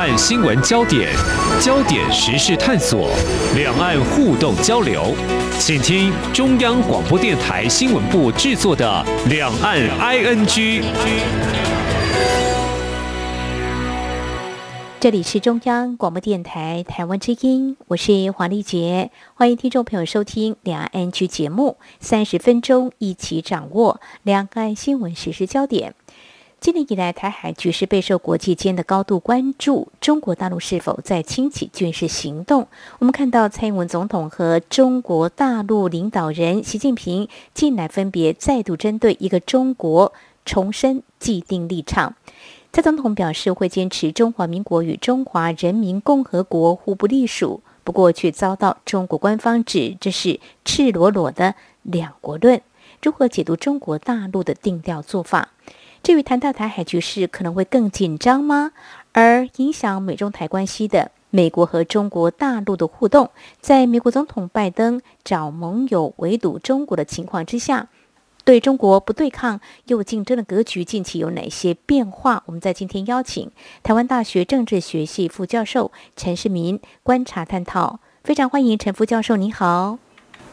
岸新闻焦点、焦点时事探索、两岸互动交流，请听中央广播电台新闻部制作的《两岸 ING》。这里是中央广播电台台湾之音，我是黄丽杰，欢迎听众朋友收听《两岸 ING》节目，三十分钟一起掌握两岸新闻实时焦点。今年以来，台海局势备受国际间的高度关注。中国大陆是否在轻启军事行动？我们看到蔡英文总统和中国大陆领导人习近平近来分别再度针对一个中国重申既定立场。蔡总统表示会坚持中华民国与中华人民共和国互不隶属，不过却遭到中国官方指这是赤裸裸的两国论。如何解读中国大陆的定调做法？至于谈到台海局势可能会更紧张吗？而影响美中台关系的美国和中国大陆的互动，在美国总统拜登找盟友围堵中国的情况之下，对中国不对抗又竞争的格局近期有哪些变化？我们在今天邀请台湾大学政治学系副教授陈世民观察探讨，非常欢迎陈副教授，你好。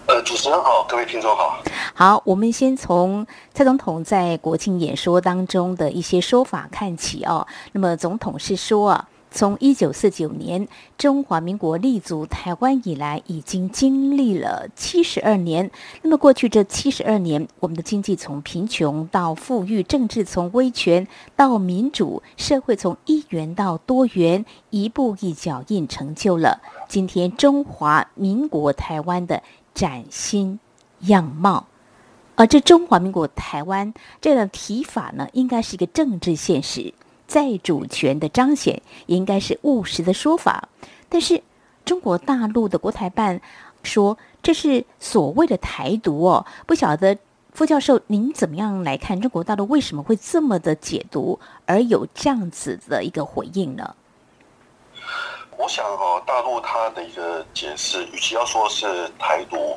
呃，主持人好，各位听众好。好，我们先从蔡总统在国庆演说当中的一些说法看起哦。那么，总统是说啊，从一九四九年中华民国立足台湾以来，已经经历了七十二年。那么，过去这七十二年，我们的经济从贫穷到富裕，政治从威权到民主，社会从一元到多元，一步一脚印，成就了今天中华民国台湾的。崭新样貌，而这中华民国台湾这样的提法呢，应该是一个政治现实，在主权的彰显，应该是务实的说法。但是中国大陆的国台办说这是所谓的台独哦，不晓得傅教授您怎么样来看中国大陆为什么会这么的解读，而有这样子的一个回应呢？我想哈，大陆它的一个解释，与其要说是台独，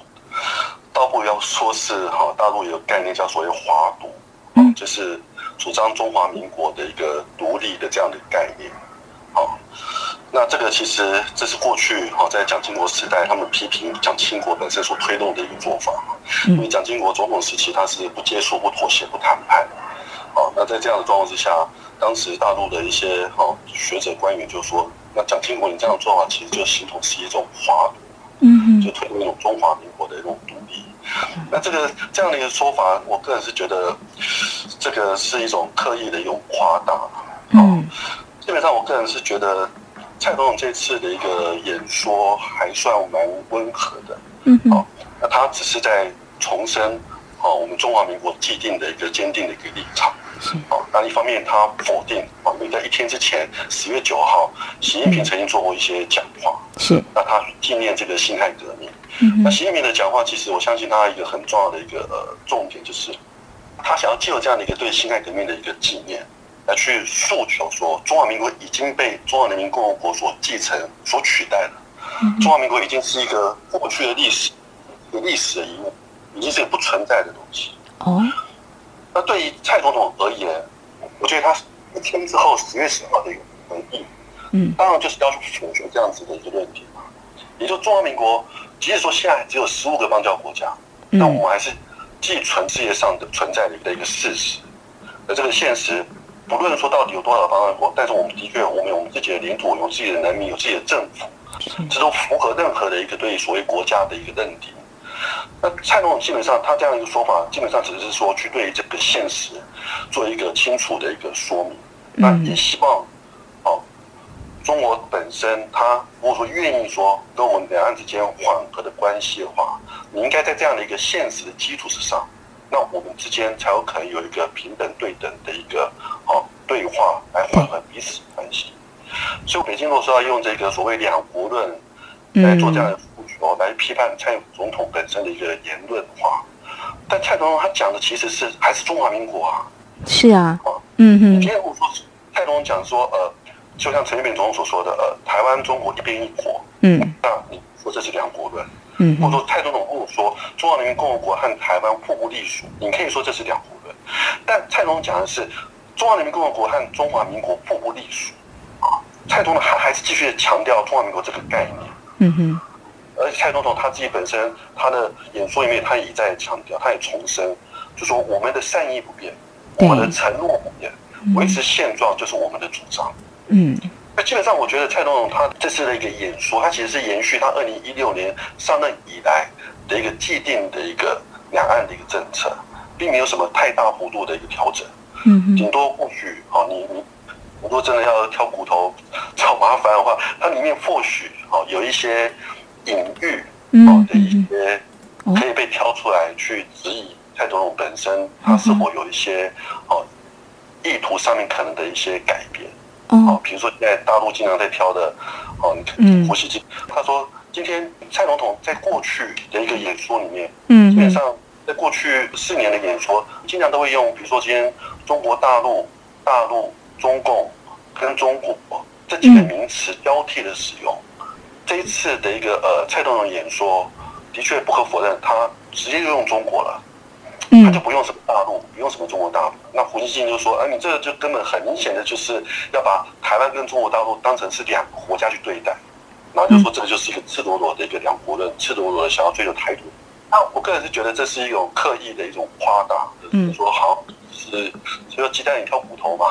倒不如要说是哈，大陆有个概念叫所谓华独，嗯，就是主张中华民国的一个独立的这样的概念。好，那这个其实这是过去哈，在蒋经国时代，他们批评蒋经国本身所推动的一个做法。因为蒋经国总统时期他是不接触、不妥协、不谈判。好，那在这样的状况之下，当时大陆的一些哦学者官员就说。那蒋经国，你这样做法，其实就形同是一种华独，嗯，就推动一种中华民国的一种独立。那这个这样的一个说法，我个人是觉得，这个是一种刻意的一种夸大。嗯，基本上我个人是觉得，蔡总统这次的一个演说还算蛮温和的。嗯，好，那他只是在重申，哦，我们中华民国既定的一个坚定的一个立场。好，那一方面他否定啊，因为在一天之前，十月九号，习近平曾经做过一些讲话，是，那他纪念这个辛亥革命。嗯，那习近平的讲话，其实我相信他一个很重要的一个呃重点，就是他想要借由这样的一个对辛亥革命的一个纪念，来去诉求说，中华民国已经被中华人民共和国所继承、所取代了。中华民国已经是一个过去的历史，一个历史的遗物，已经是一个不存在的东西。哦。那对于蔡总统而言，我觉得他一天之后十月十号的一个回应，嗯，当然就是要去否决这样子的一个论点嘛。也就中华民国，即使说现在只有十五个邦交国家，那我们还是寄存世界上的存在的一个事实。而这个现实，不论说到底有多少邦交国，但是我们的确，我们有我们自己的领土，有自己的人民，有自己的政府，这都符合任何的一个对所谓国家的一个认定。那蔡总统基本上他这样一个说法，基本上只是说去对这个现实做一个清楚的一个说明。那也希望，哦，中国本身他如果说愿意说跟我们两岸之间缓和的关系的话，你应该在这样的一个现实的基础之上，那我们之间才有可能有一个平等对等的一个哦对话来缓和彼此关系。所以北京若说要用这个所谓两国论来做这样的。哦，来批判蔡总统本身的一个言论的话，但蔡总统他讲的其实是还是中华民国啊，是啊，嗯哼。今天我说蔡总统讲说，呃，就像陈水扁总统所说的，呃，台湾中国一边一国，嗯，那你说这是两国论，嗯，或者说蔡总统跟我说中华人民共和国和台湾互不隶属，你可以说这是两国论，但蔡总统讲的是中华人民共和国和中华民国互不隶属，啊，蔡总统还还是继续强调中华民国这个概念。嗯哼。而且蔡总统他自己本身他的演说里面，他也在强调，他也重申，就说我们的善意不变，我们的承诺不变，维持现状就是我们的主张。嗯。那基本上，我觉得蔡总统他这次的一个演说，他其实是延续他二零一六年上任以来的一个既定的一个两岸的一个政策，并没有什么太大幅度的一个调整。嗯顶多或许哦，你你如果真的要挑骨头 找麻烦的话，它里面或许哦有一些隐喻哦的一些可以被挑出来去质疑蔡总统本身他是否有一些哦意图上面可能的一些改变。哦，比如说现在大陆经常在挑的哦，嗯，胡锡进他说今天蔡总统在过去的一个演说里面，嗯，基本上在过去四年的演说，经常都会用比如说今天。中国大陆、大陆、中共跟中国这几个名词交替的使用，这一次的一个呃蔡总统演说，的确不可否认，他直接就用中国了，他就不用什么大陆，不用什么中国大陆。那胡锡进就说：“啊，你这个就根本很明显的就是要把台湾跟中国大陆当成是两个国家去对待，然后就说这个就是一个赤裸裸的一个两国论，赤裸裸的想要追求台独。那我个人是觉得这是一种刻意的一种夸大，就是说好。”是，所以鸡蛋里挑骨头嘛。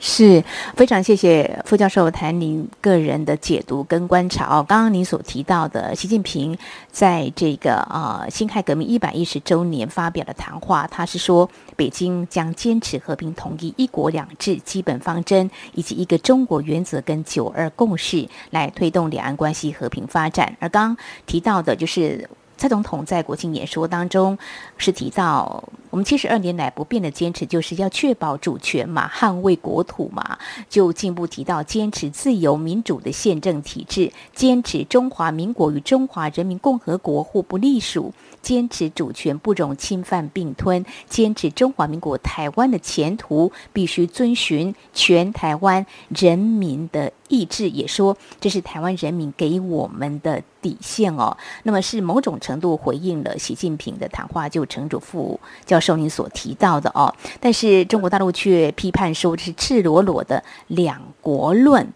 是非常谢谢副教授谈您个人的解读跟观察哦。刚刚您所提到的，习近平在这个呃辛亥革命一百一十周年发表的谈话，他是说北京将坚持和平统一、一国两制基本方针以及一个中国原则跟九二共识，来推动两岸关系和平发展。而刚刚提到的就是。蔡总统在国庆演说当中是提到，我们七十二年来不变的坚持，就是要确保主权嘛，捍卫国土嘛。就进一步提到，坚持自由民主的宪政体制，坚持中华民国与中华人民共和国互不隶属。坚持主权不容侵犯并吞，坚持中华民国台湾的前途必须遵循全台湾人民的意志，也说这是台湾人民给我们的底线哦。那么是某种程度回应了习近平的谈话，就陈主副教授您所提到的哦。但是中国大陆却批判说这是赤裸裸的两国论，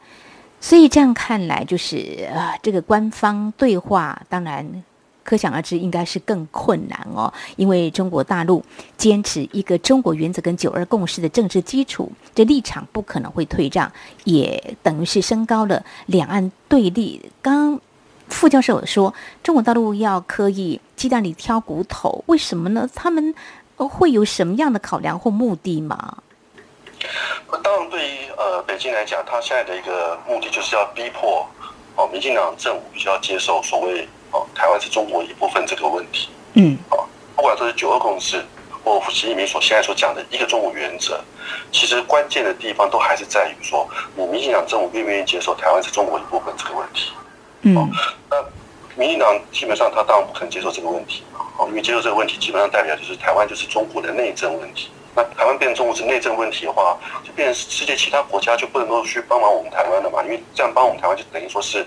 所以这样看来就是啊，这个官方对话当然。可想而知，应该是更困难哦，因为中国大陆坚持一个中国原则跟九二共识的政治基础，这立场不可能会退让，也等于是升高了两岸对立。刚副教授说，中国大陆要刻意鸡蛋里挑骨头，为什么呢？他们会有什么样的考量或目的吗？当然，对于呃北京来讲，他现在的一个目的就是要逼迫哦，民进党政府必须要接受所谓。哦，台湾是中国一部分这个问题，嗯，哦，不管说是九二共识，或习近平所现在所讲的一个中国原则，其实关键的地方都还是在于说，你民进党政府愿不愿意接受台湾是中国一部分这个问题，嗯，那民进党基本上他当然不可能接受这个问题，哦，因为接受这个问题基本上代表就是台湾就是中国的内政问题。那台湾变成中国是内政问题的话，就变成世界其他国家就不能够去帮忙我们台湾了嘛？因为这样帮我们台湾就等于说是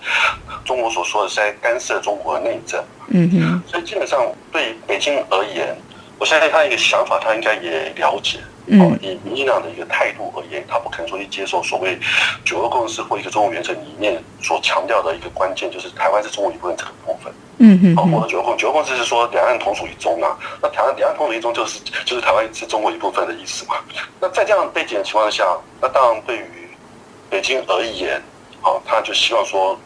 中国所说的是在干涉中国的内政。嗯哼。所以基本上对北京而言，我相信他一个想法，他应该也了解。嗯。以民进党的一个态度而言，他不可能说去接受所谓九二共识或一个中国原则里面所强调的一个关键，就是台湾是中国一部分这个部分。嗯嗯，好，或者九二共九二共识是说两岸同属一中啊，那台湾两岸同属一中就是就是台湾是中国一部分的意思嘛。那在这样背景的情况下，那当然对于北京而言，好，他就希望说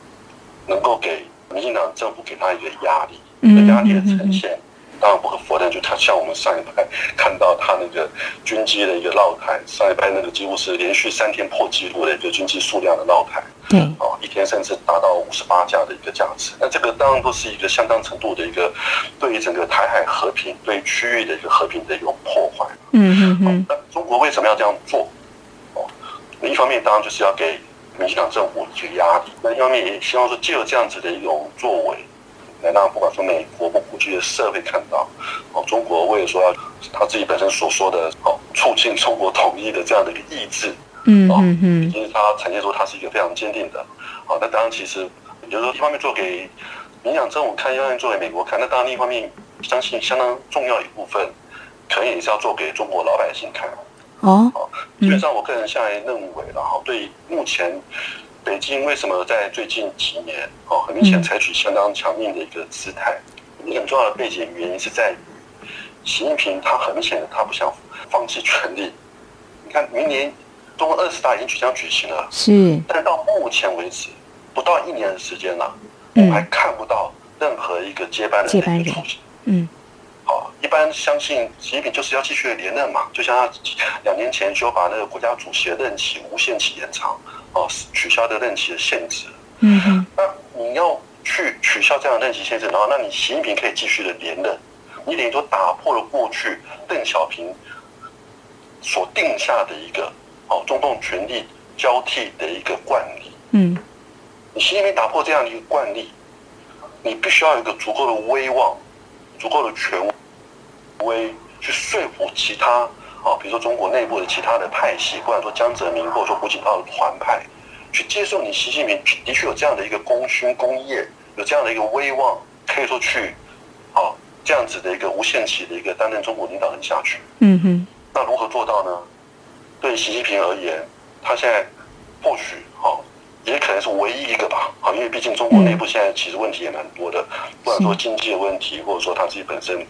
能够给民进党政府给他一个压力，一个压力的呈现。当然不可否认，就他像我们上一排看到他那个军机的一个绕台，上一排那个几乎是连续三天破纪录的一个军机数量的绕台。对，哦，一天甚至达到五十八架的一个架次，那这个当然都是一个相当程度的一个对于整个台海和平、对区域的一个和平的一种破坏。嗯嗯嗯。那中国为什么要这样做？哦，一方面当然就是要给民进党政府一个压力，那一方面也希望说借由这样子的一种作为，来让不管说美国或国际的社会看到，哦，中国为了说要他自己本身所说的哦，促进中国统一的这样的一个意志。嗯嗯嗯，因为他呈现出他是一个非常坚定的，好，那当然其实，比如说一方面做给民养政府看，一方面做给美国看，那当然另一方面相信相当重要一部分，可能也是要做给中国老百姓看。哦，哦，基本上我个人现在认为，然后对目前北京为什么在最近几年哦，很明显采取相当强硬的一个姿态？一个很重要的背景原因是在于习近平他很明显的他不想放弃权力。你看，明年中国二十大已经即将举行了，是，但到目前为止不到一年的时间了，我们还看不到任何一个接班人的一个出现。嗯。好，一般相信习近平就是要继续连任嘛，就像他两年前就把那个国家主席的任期无限期延长，哦，取消的任期的限制。嗯哼。那你要去取消这样的任期限制，然后那你习近平可以继续的连任，你等于说打破了过去邓小平所定下的一个哦中共权力交替的一个惯例。嗯。你习近平打破这样的一个惯例，你必须要有一个足够的威望，足够的权威。威去说服其他啊，比如说中国内部的其他的派系，不管说江泽民或者说胡锦涛的团派，去接受你习近平的确有这样的一个功勋功业，有这样的一个威望，可以说去啊这样子的一个无限期的一个担任中国领导人下去。嗯哼。那如何做到呢？对习近平而言，他现在或许啊也可能是唯一一个吧。啊，因为毕竟中国内部现在其实问题也蛮多的，不管说经济的问题，或者说他自己本身。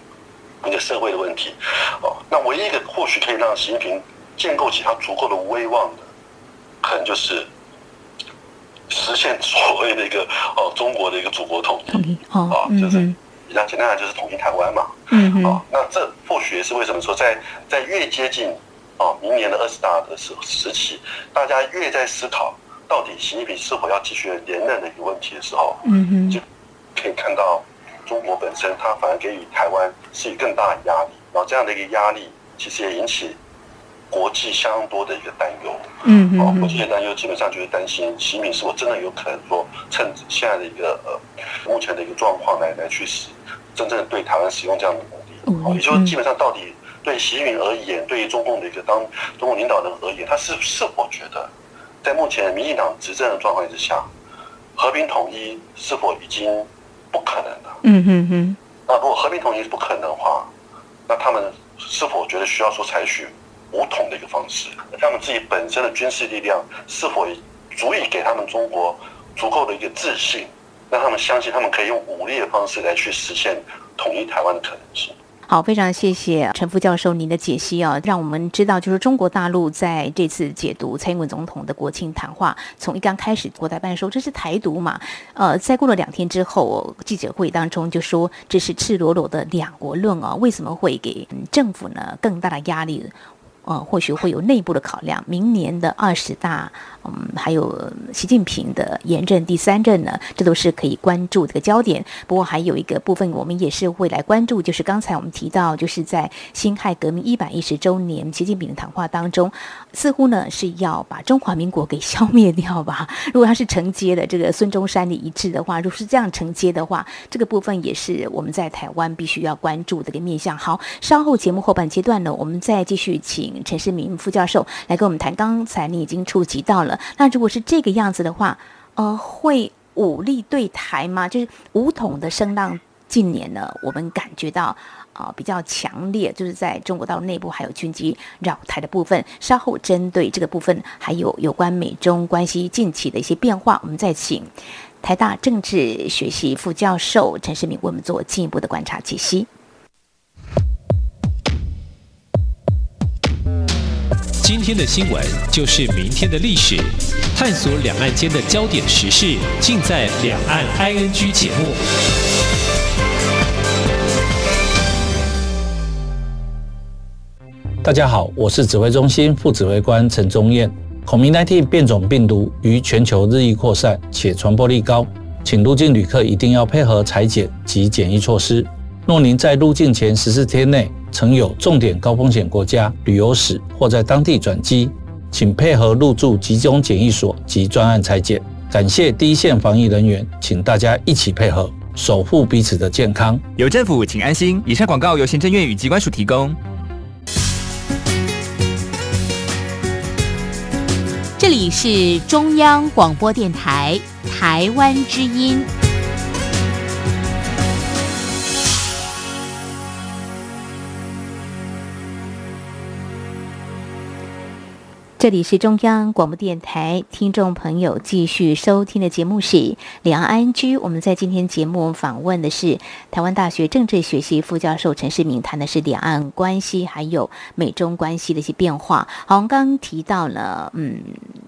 一个社会的问题，哦，那唯一一个或许可以让习近平建构起他足够的威望的，可能就是实现所谓的一个哦中国的一个祖国统一，哦，就是比较简单的就是统一台湾嘛，嗯哦，那这或许也是为什么说在在越接近哦明年的二十大的时时期，大家越在思考到底习近平是否要继续连任的一个问题的时候，嗯哼，就可以看到。中国本身，它反而给予台湾是以更大的压力，然后这样的一个压力，其实也引起国际相当多的一个担忧。嗯嗯。哦，国际的担忧基本上就是担心习近平是否真的有可能说，趁现在的一个呃目前的一个状况来来去使真正对台湾使用这样的武力。哦，也就是基本上到底对习近平而言，对于中共的一个当中共领导人而言，他是是否觉得在目前民进党执政的状况之下，和平统一是否已经？不可能的。嗯嗯嗯。那如果和平统一是不可能的话，那他们是否觉得需要说采取武统的一个方式？他们自己本身的军事力量是否足以给他们中国足够的一个自信，让他们相信他们可以用武力的方式来去实现统一台湾的可能性？好，非常谢谢陈副教授您的解析啊，让我们知道就是中国大陆在这次解读蔡英文总统的国庆谈话，从一刚开始国台办说这是台独嘛，呃，在过了两天之后，记者会当中就说这是赤裸裸的两国论啊，为什么会给政府呢更大的压力？呃，或许会有内部的考量，明年的二十大。嗯，还有习近平的严任第三任呢，这都是可以关注这个焦点。不过还有一个部分，我们也是会来关注，就是刚才我们提到，就是在辛亥革命一百一十周年，习近平的谈话当中，似乎呢是要把中华民国给消灭掉吧？如果他是承接的这个孙中山的遗志的话，如果是这样承接的话，这个部分也是我们在台湾必须要关注的个面向。好，稍后节目后半阶段呢，我们再继续请陈世明副教授来跟我们谈。刚才你已经触及到了。那如果是这个样子的话，呃，会武力对台吗？就是武统的声浪，近年呢，我们感觉到啊比较强烈，就是在中国大陆内部还有军机扰台的部分。稍后针对这个部分，还有有关美中关系近期的一些变化，我们再请台大政治学系副教授陈世明为我们做进一步的观察解析。今天的新闻就是明天的历史，探索两岸间的焦点时事，尽在《两岸 ING》节目。大家好，我是指挥中心副指挥官陈宗彦。孔明 -19 变种病毒于全球日益扩散，且传播力高，请入境旅客一定要配合裁剪及检疫措施。若您在入境前十四天内曾有重点高风险国家旅游史或在当地转机，请配合入住集中检疫所及专案裁剪。感谢第一线防疫人员，请大家一起配合，守护彼此的健康。有政府，请安心。以上广告由行政院与机关署提供。这里是中央广播电台台湾之音。这里是中央广播电台，听众朋友继续收听的节目是两岸安居。我们在今天节目访问的是台湾大学政治学系副教授陈世明，谈的是两岸关系还有美中关系的一些变化。好，我们刚刚提到了，嗯，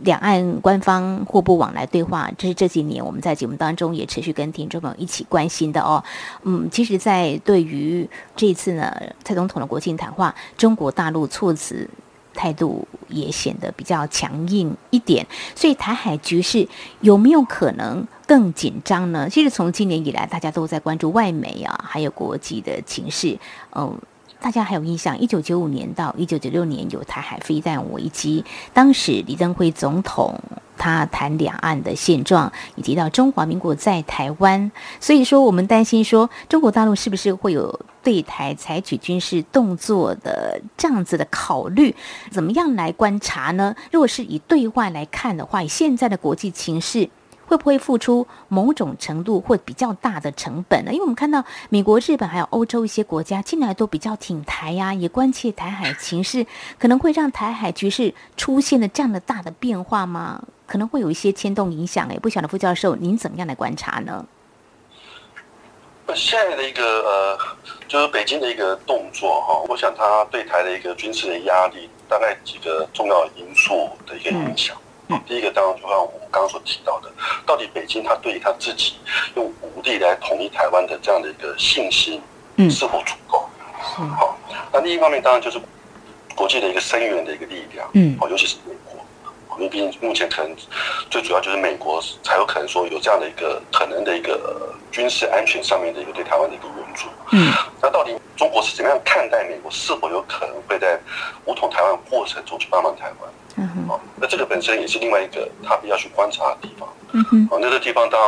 两岸官方互不往来对话，这是这几年我们在节目当中也持续跟听众朋友一起关心的哦。嗯，其实，在对于这次呢，蔡总统的国庆谈话，中国大陆措辞。态度也显得比较强硬一点，所以台海局势有没有可能更紧张呢？其实从今年以来，大家都在关注外媒啊，还有国际的情势。嗯，大家还有印象，一九九五年到一九九六年有台海飞弹危机，当时李登辉总统。他谈两岸的现状，以及到中华民国在台湾，所以说我们担心说中国大陆是不是会有对台采取军事动作的这样子的考虑？怎么样来观察呢？如果是以对外来看的话，以现在的国际情势。会不会付出某种程度或比较大的成本呢？因为我们看到美国、日本还有欧洲一些国家近来都比较挺台呀，也关切台海情势，可能会让台海局势出现了这样的大的变化吗？可能会有一些牵动影响。哎，不晓得副教授您怎么样来观察呢？现在的一个呃，就是北京的一个动作哈，我想它对台的一个军事的压力，大概几个重要因素的一个影响。第一个当然就像我们刚刚所提到的，到底北京他对于他自己用武力来统一台湾的这样的一个信心，嗯，是否足够？好，那另一方面当然就是国际的一个声援的一个力量，嗯，哦，尤其是美国，因为毕竟目前可能最主要就是美国才有可能说有这样的一个可能的一个军事安全上面的一个对台湾的一个援助，嗯，那到底怎么样看待美国？是否有可能会在武统台湾过程中去帮忙台湾？嗯哼，那这个本身也是另外一个他必要去观察的地方。嗯哼，哦，那个地方当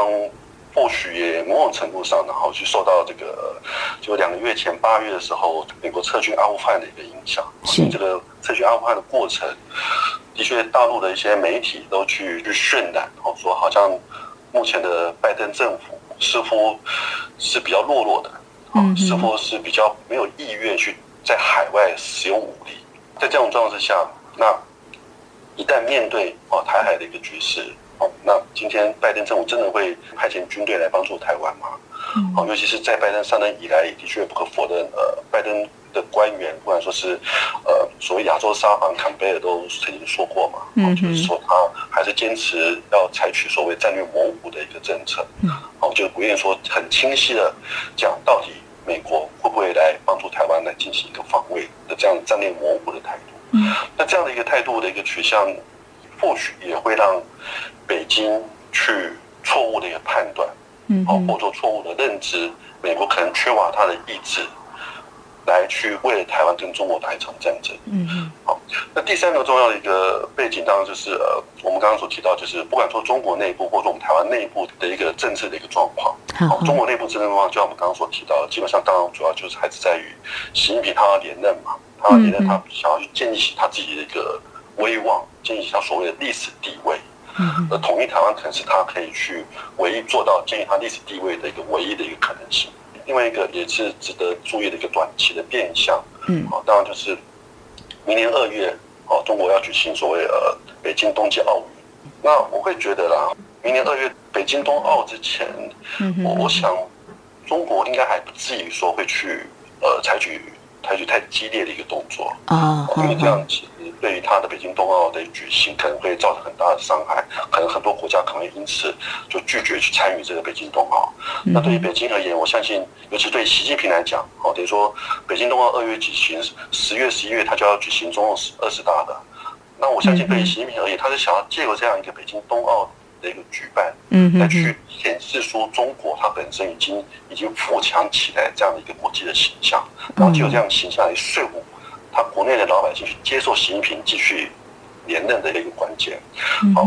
或许也某种程度上，然后去受到这个，就两个月前八月的时候，美国撤军阿富汗的一个影响。是这个撤军阿富汗的过程，的确大陆的一些媒体都去去渲染，然后说好像目前的拜登政府似乎是比较懦弱的，嗯，似乎是比较没有意愿去在海外使用武力。在这种状况之下，那一旦面对哦台海的一个局势，哦，那今天拜登政府真的会派遣军队来帮助台湾吗？哦，尤其是在拜登上任以来，的确不可否认，呃，拜登的官员不管说是呃所谓亚洲沙皇坎贝尔都曾经说过嘛，嗯，就是说他还是坚持要采取所谓战略模糊的一个政策，嗯，哦，就不愿意说很清晰的讲到底美国会不会来帮助台湾来进行一个防卫的这样战略模糊的态度。那这样的一个态度的一个取向，或许也会让北京去错误的一个判断，嗯，好，或者错误的认知，美国可能缺乏他的意志，来去为了台湾跟中国打一场战争，嗯嗯，好，那第三个重要的一个背景，当然就是呃，我们刚刚所提到，就是不管说中国内部或者我们台湾内部的一个政治的一个状况，好，中国内部政治状况，就像我们刚刚所提到，基本上当然主要就是还是在于习近平他要连任嘛。他要连任他想要去建立起他自己的一个威望，建立起他所谓的历史地位。嗯，而统一台湾可能是他可以去唯一做到建立他历史地位的一个唯一的一个可能性。另外一个也是值得注意的一个短期的变相。嗯，好，当然就是明年二月，哦，中国要举行所谓呃北京冬季奥运。那我会觉得啦，明年二月北京冬奥之前，嗯我我想中国应该还不至于说会去呃采取。采取太激烈的一个动作啊，因为这样其实对于他的北京冬奥的举行可能会造成很大的伤害，可能很多国家可能会因此就拒绝去参与这个北京冬奥。那对于北京而言，我相信，尤其对习近平来讲，哦，等于说北京冬奥二月举行，十月、十一月他就要举行中二十大的。那我相信，对于习近平而言，他是想要借由这样一个北京冬奥。的一个举办，嗯，来去显示说中国它本身已经已经富强起来这样的一个国际的形象，然后就有这样的形象来说服他国内的老百姓去接受习近平继续连任的一个关键。好，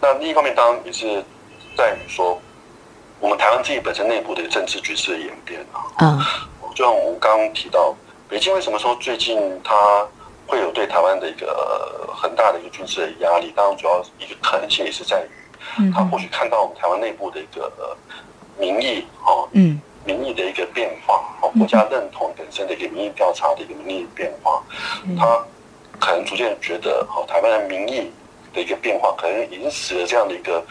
那另一方面当然也是在于说，我们台湾自己本身内部的政治局势的演变啊，嗯，就像我们刚刚提到，北京为什么说最近它会有对台湾的一个很大的一个军事的压力？当然，主要一个可能性也是在于。他或许看到我们台湾内部的一个呃民意哦，嗯，民意的一个变化哦，国家认同本身的一个民意调查的一个民意变化，他可能逐渐觉得，哦，台湾的民意的一个变化，可能已经使得这样的一个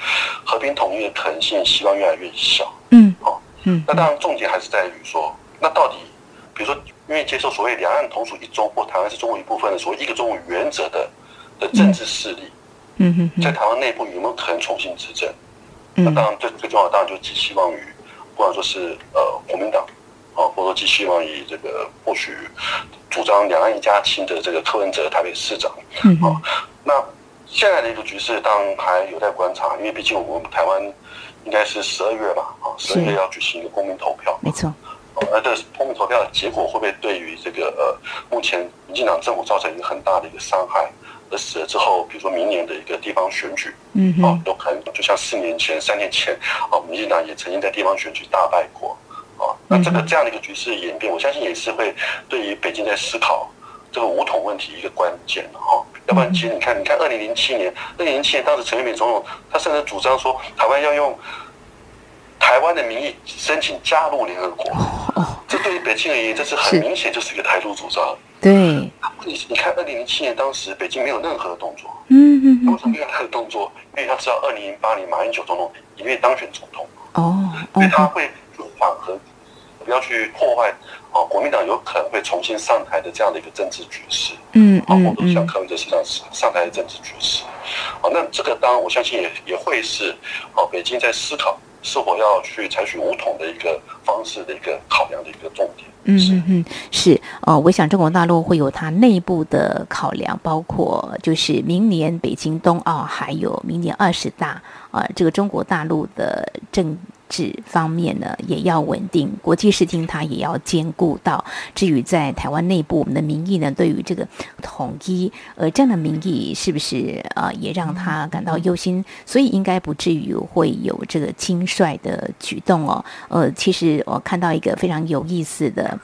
和平统一的可能性希望越来越小。嗯，哦，嗯，那当然重点还是在于说，那到底，比如说，因为接受所谓两岸同属一中或台湾是中国一部分的所谓一个中国原则的的政治势力，嗯哼，在台湾内部有没有可能重新执政？那当然最最重要的当然就寄希望于，不管说是呃国民党。啊，或者说寄希望于这个或许主张两岸一家亲的这个柯文哲台北市长。嗯。啊，那现在的一个局势当然还有待观察，因为毕竟我们台湾应该是十二月吧，啊，十二月要举行一个公民投票。没错。哦，那这公民投票的结果会不会对于这个呃目前民进党政府造成一个很大的一个伤害，而使得之后比如说明年的一个地方选举，嗯哦，有可能就像四年前、三年前，哦，民进党也曾经在地方选举大败过。哦那这个这样的一个局势演变，我相信也是会对于北京在思考这个武统问题一个关键的哈。要不然，其实你看，你看，二零零七年，二零零七年当时陈水扁总统他甚至主张说，台湾要用台湾的名义申请加入联合国。这对于北京而言，这是很明显就是一个台独主张。对。问题是你看，二零零七年当时北京没有任何动作。嗯嗯为什么没有任何动作？因为他知道二零零八年马英九总统一定当选总统。哦。所以他会缓和。不要去破坏哦，国民党有可能会重新上台的这样的一个政治局势，嗯嗯或者像柯文哲身上上台的政治局势，哦，那这个当然我相信也也会是哦，北京在思考是否要去采取武统的一个方式的一个考量的一个重点。嗯嗯嗯，是哦，我想中国大陆会有它内部的考量，包括就是明年北京冬奥，还有明年二十大啊，这个中国大陆的政。是方面呢，也要稳定；国际视听它也要兼顾到。至于在台湾内部，我们的民意呢，对于这个统一，呃，这样的民意是不是呃，也让他感到忧心？所以应该不至于会有这个轻率的举动哦。呃，其实我看到一个非常有意思的。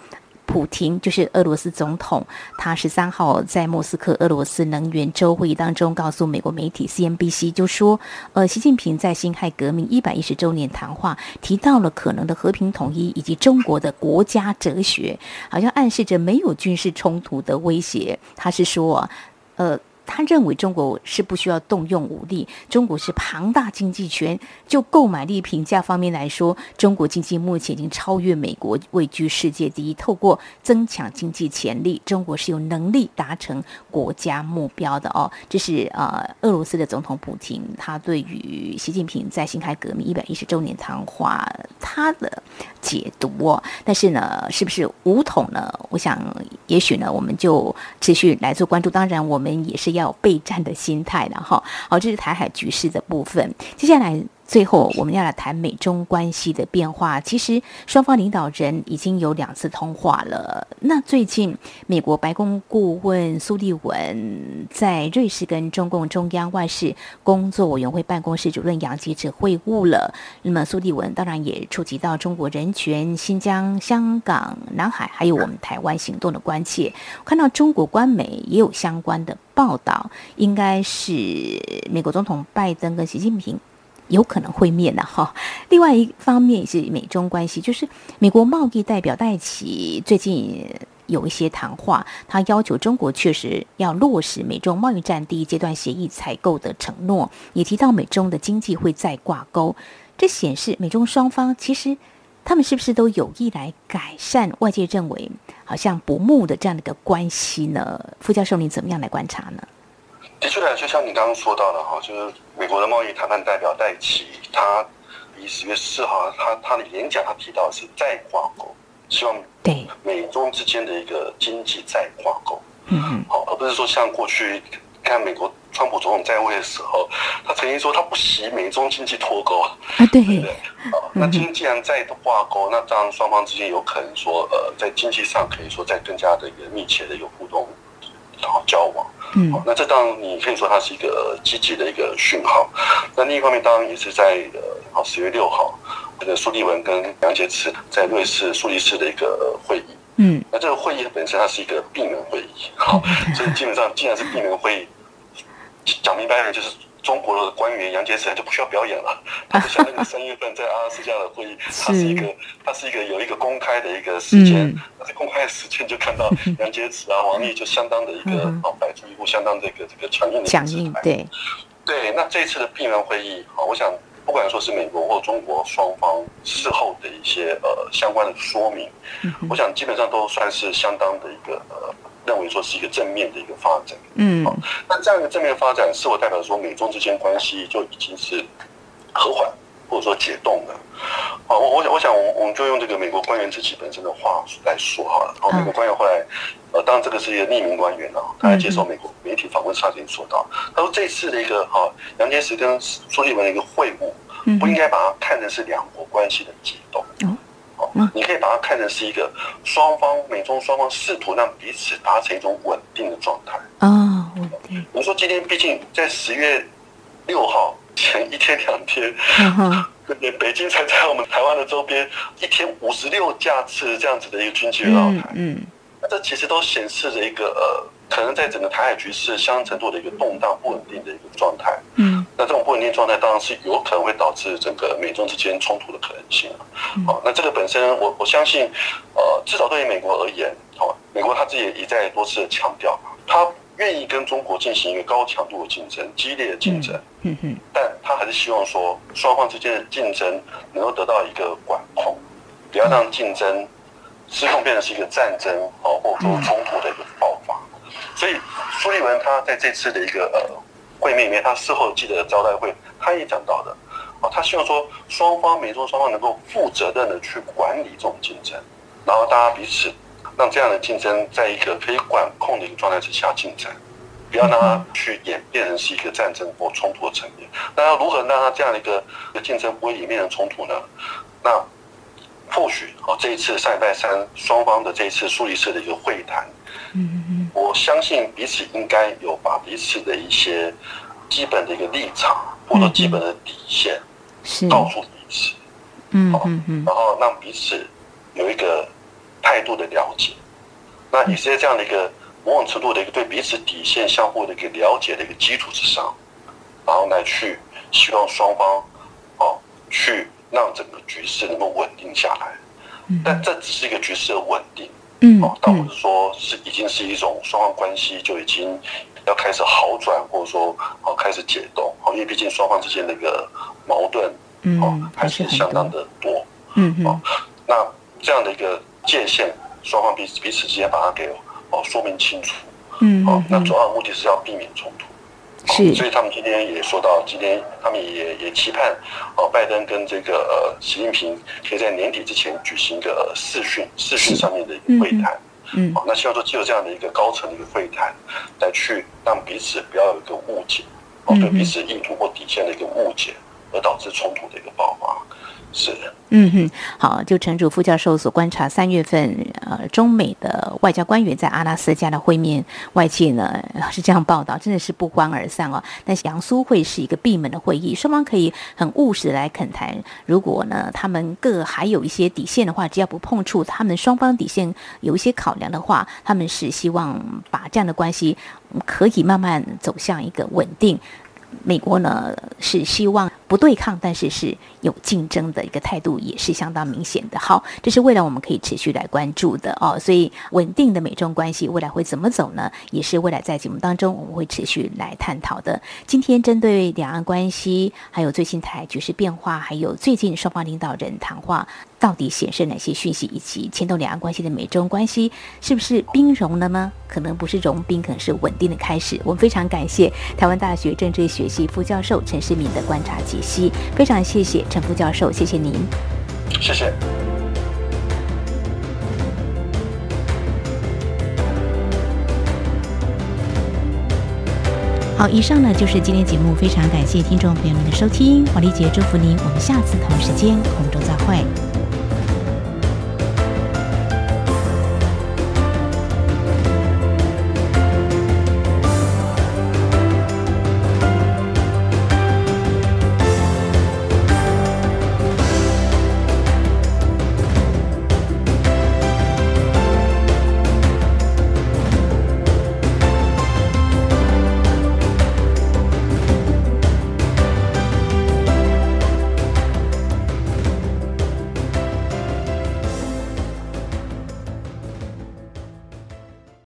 普廷就是俄罗斯总统，他十三号在莫斯科俄罗斯能源周会议当中告诉美国媒体 CNBC，就说，呃，习近平在辛亥革命一百一十周年谈话提到了可能的和平统一以及中国的国家哲学，好像暗示着没有军事冲突的威胁。他是说，呃。他认为中国是不需要动用武力，中国是庞大经济圈。就购买力评价方面来说，中国经济目前已经超越美国，位居世界第一。透过增强经济潜力，中国是有能力达成国家目标的哦。这是呃，俄罗斯的总统普京他对于习近平在辛亥革命一百一十周年谈话他的解读哦。但是呢，是不是武统呢？我想，也许呢，我们就持续来做关注。当然，我们也是要。要备战的心态了哈，好，这是台海局势的部分。接下来。最后，我们要来谈美中关系的变化。其实，双方领导人已经有两次通话了。那最近，美国白宫顾问苏利文在瑞士跟中共中央外事工作委员会办公室主任杨洁篪会晤了。那么，苏利文当然也触及到中国人权、新疆、香港、南海，还有我们台湾行动的关切。看到中国官媒也有相关的报道，应该是美国总统拜登跟习近平。有可能会面的哈。另外一方面是美中关系，就是美国贸易代表戴奇最近有一些谈话，他要求中国确实要落实美中贸易战第一阶段协议采购的承诺，也提到美中的经济会再挂钩。这显示美中双方其实他们是不是都有意来改善外界认为好像不睦的这样的一个关系呢？傅教授，你怎么样来观察呢？的确呢，就像你刚刚说到的哈，就是美国的贸易谈判代表戴奇，他以十月四号他他的演讲，他提到是再挂钩，希望对美中之间的一个经济再挂钩，嗯嗯，好，而不是说像过去看美国川普总统在位的时候，他曾经说他不惜美中经济脱钩啊，对对对？好，那今天既然再挂钩，那当然双方之间有可能说呃，在经济上可以说在更加的一个密切的有互动，然后交往。嗯，那这当然你可以说它是一个积极的一个讯号。那另一方面，当然也是在呃，好十月六号，这个苏利文跟杨洁篪在瑞士苏黎世的一个会议。嗯，那这个会议本身它是一个闭门会议，好，所以基本上既然是闭门会议，讲明白了就是中国的官员杨洁篪就不需要表演了，他不像那个三月份在阿拉斯加的会议，它是一个它是一个有一个公开的一个时间，在公开的时间就看到 杨洁篪啊、王毅就相当的一个哦摆出一副相当这个这个强硬的姿态。对。对。那这次的闭门会议啊，我想不管说是美国或中国双方事后的一些呃相关的说明，我想基本上都算是相当的一个呃。认为说是一个正面的一个发展，嗯，好，那这样一个正面发展是否代表说美中之间关系就已经是和缓或者说解冻的？啊，我我想我想我我们就用这个美国官员自己本身的话来说好了。然后美国官员后来，呃，当然这个是一个匿名官员啊，他来接受美国媒体访问，时已经说到，他说这次的一个哈杨洁篪跟苏利文的一个会晤，不应该把它看成是两国关系的解冻。你可以把它看成是一个双方美中双方试图让彼此达成一种稳定的状态啊，稳定。我说今天毕竟在十月六号前一天两天，北京才在我们台湾的周边一天五十六架次这样子的一个军机绕台，嗯，那这其实都显示着一个呃。可能在整个台海局势相当程度的一个动荡不稳定的一个状态，嗯，那这种不稳定状态当然是有可能会导致整个美中之间冲突的可能性啊。好，那这个本身我我相信，呃，至少对于美国而言，好，美国他自己也一再多次的强调，他愿意跟中国进行一个高强度的竞争、激烈的竞争，嗯嗯，但他还是希望说双方之间的竞争能够得到一个管控，不要让竞争失控变成是一个战争，哦，或者说冲突的一个爆发。所以苏利文他在这次的一个呃会面里面，他事后记得招待会，他也讲到的啊，他希望说双方美中双方能够负责任的去管理这种竞争，然后大家彼此让这样的竞争在一个可以管控的一个状态之下进展，不要让它去演变成是一个战争或冲突的层面。那要如何让它这样的一个竞争不会演变成冲突呢？那或许哦，这一次上礼拜三双方的这一次苏黎世的一个会谈。嗯嗯我相信彼此应该有把彼此的一些基本的一个立场或者基本的底线告诉彼此，嗯嗯嗯，然后让彼此有一个态度的了解，那也是在这样的一个某种程度的一个对彼此底线相互的一个了解的一个基础之上，然后来去希望双方哦去让整个局势能够稳定下来，但这只是一个局势的稳定。嗯，哦，倒不是说是已经是一种双方关系就已经要开始好转，或者说哦开始解冻，哦，因为毕竟双方之间的一个矛盾，哦，还是相当的多，嗯嗯，那这样的一个界限，双方彼此彼此之间把它给哦说明清楚，嗯，哦，那主要的目的是要避免冲突。是，所以他们今天也说到，今天他们也也期盼，哦，拜登跟这个呃习近平可以在年底之前举行一个视讯视讯上面的一个会谈，嗯，哦，那希望说借有这样的一个高层的一个会谈，来去让彼此不要有一个误解，哦，对彼此意图或底线的一个误解，而导致冲突的一个爆发。是。的，嗯哼，好，就陈主副教授所观察，三月份呃，中美的外交官员在阿拉斯加的会面，外界呢是这样报道，真的是不欢而散哦。但是杨苏会是一个闭门的会议，双方可以很务实的来恳谈。如果呢，他们各还有一些底线的话，只要不碰触他们双方底线有一些考量的话，他们是希望把这样的关系可以慢慢走向一个稳定。美国呢是希望不对抗，但是是有竞争的一个态度，也是相当明显的。好，这是未来我们可以持续来关注的哦。所以稳定的美中关系未来会怎么走呢？也是未来在节目当中我们会持续来探讨的。今天针对两岸关系，还有最新台局势变化，还有最近双方领导人谈话。到底显示哪些讯息，以及牵动两岸关系的美中关系是不是冰融了呢？可能不是融冰，可能是稳定的开始。我们非常感谢台湾大学政治学系副教授陈世民的观察解析，非常谢谢陈副教授，谢谢您，谢谢。好，以上呢就是今天节目，非常感谢听众朋友您的收听，黄丽杰祝福您，我们下次同一时间空中再会。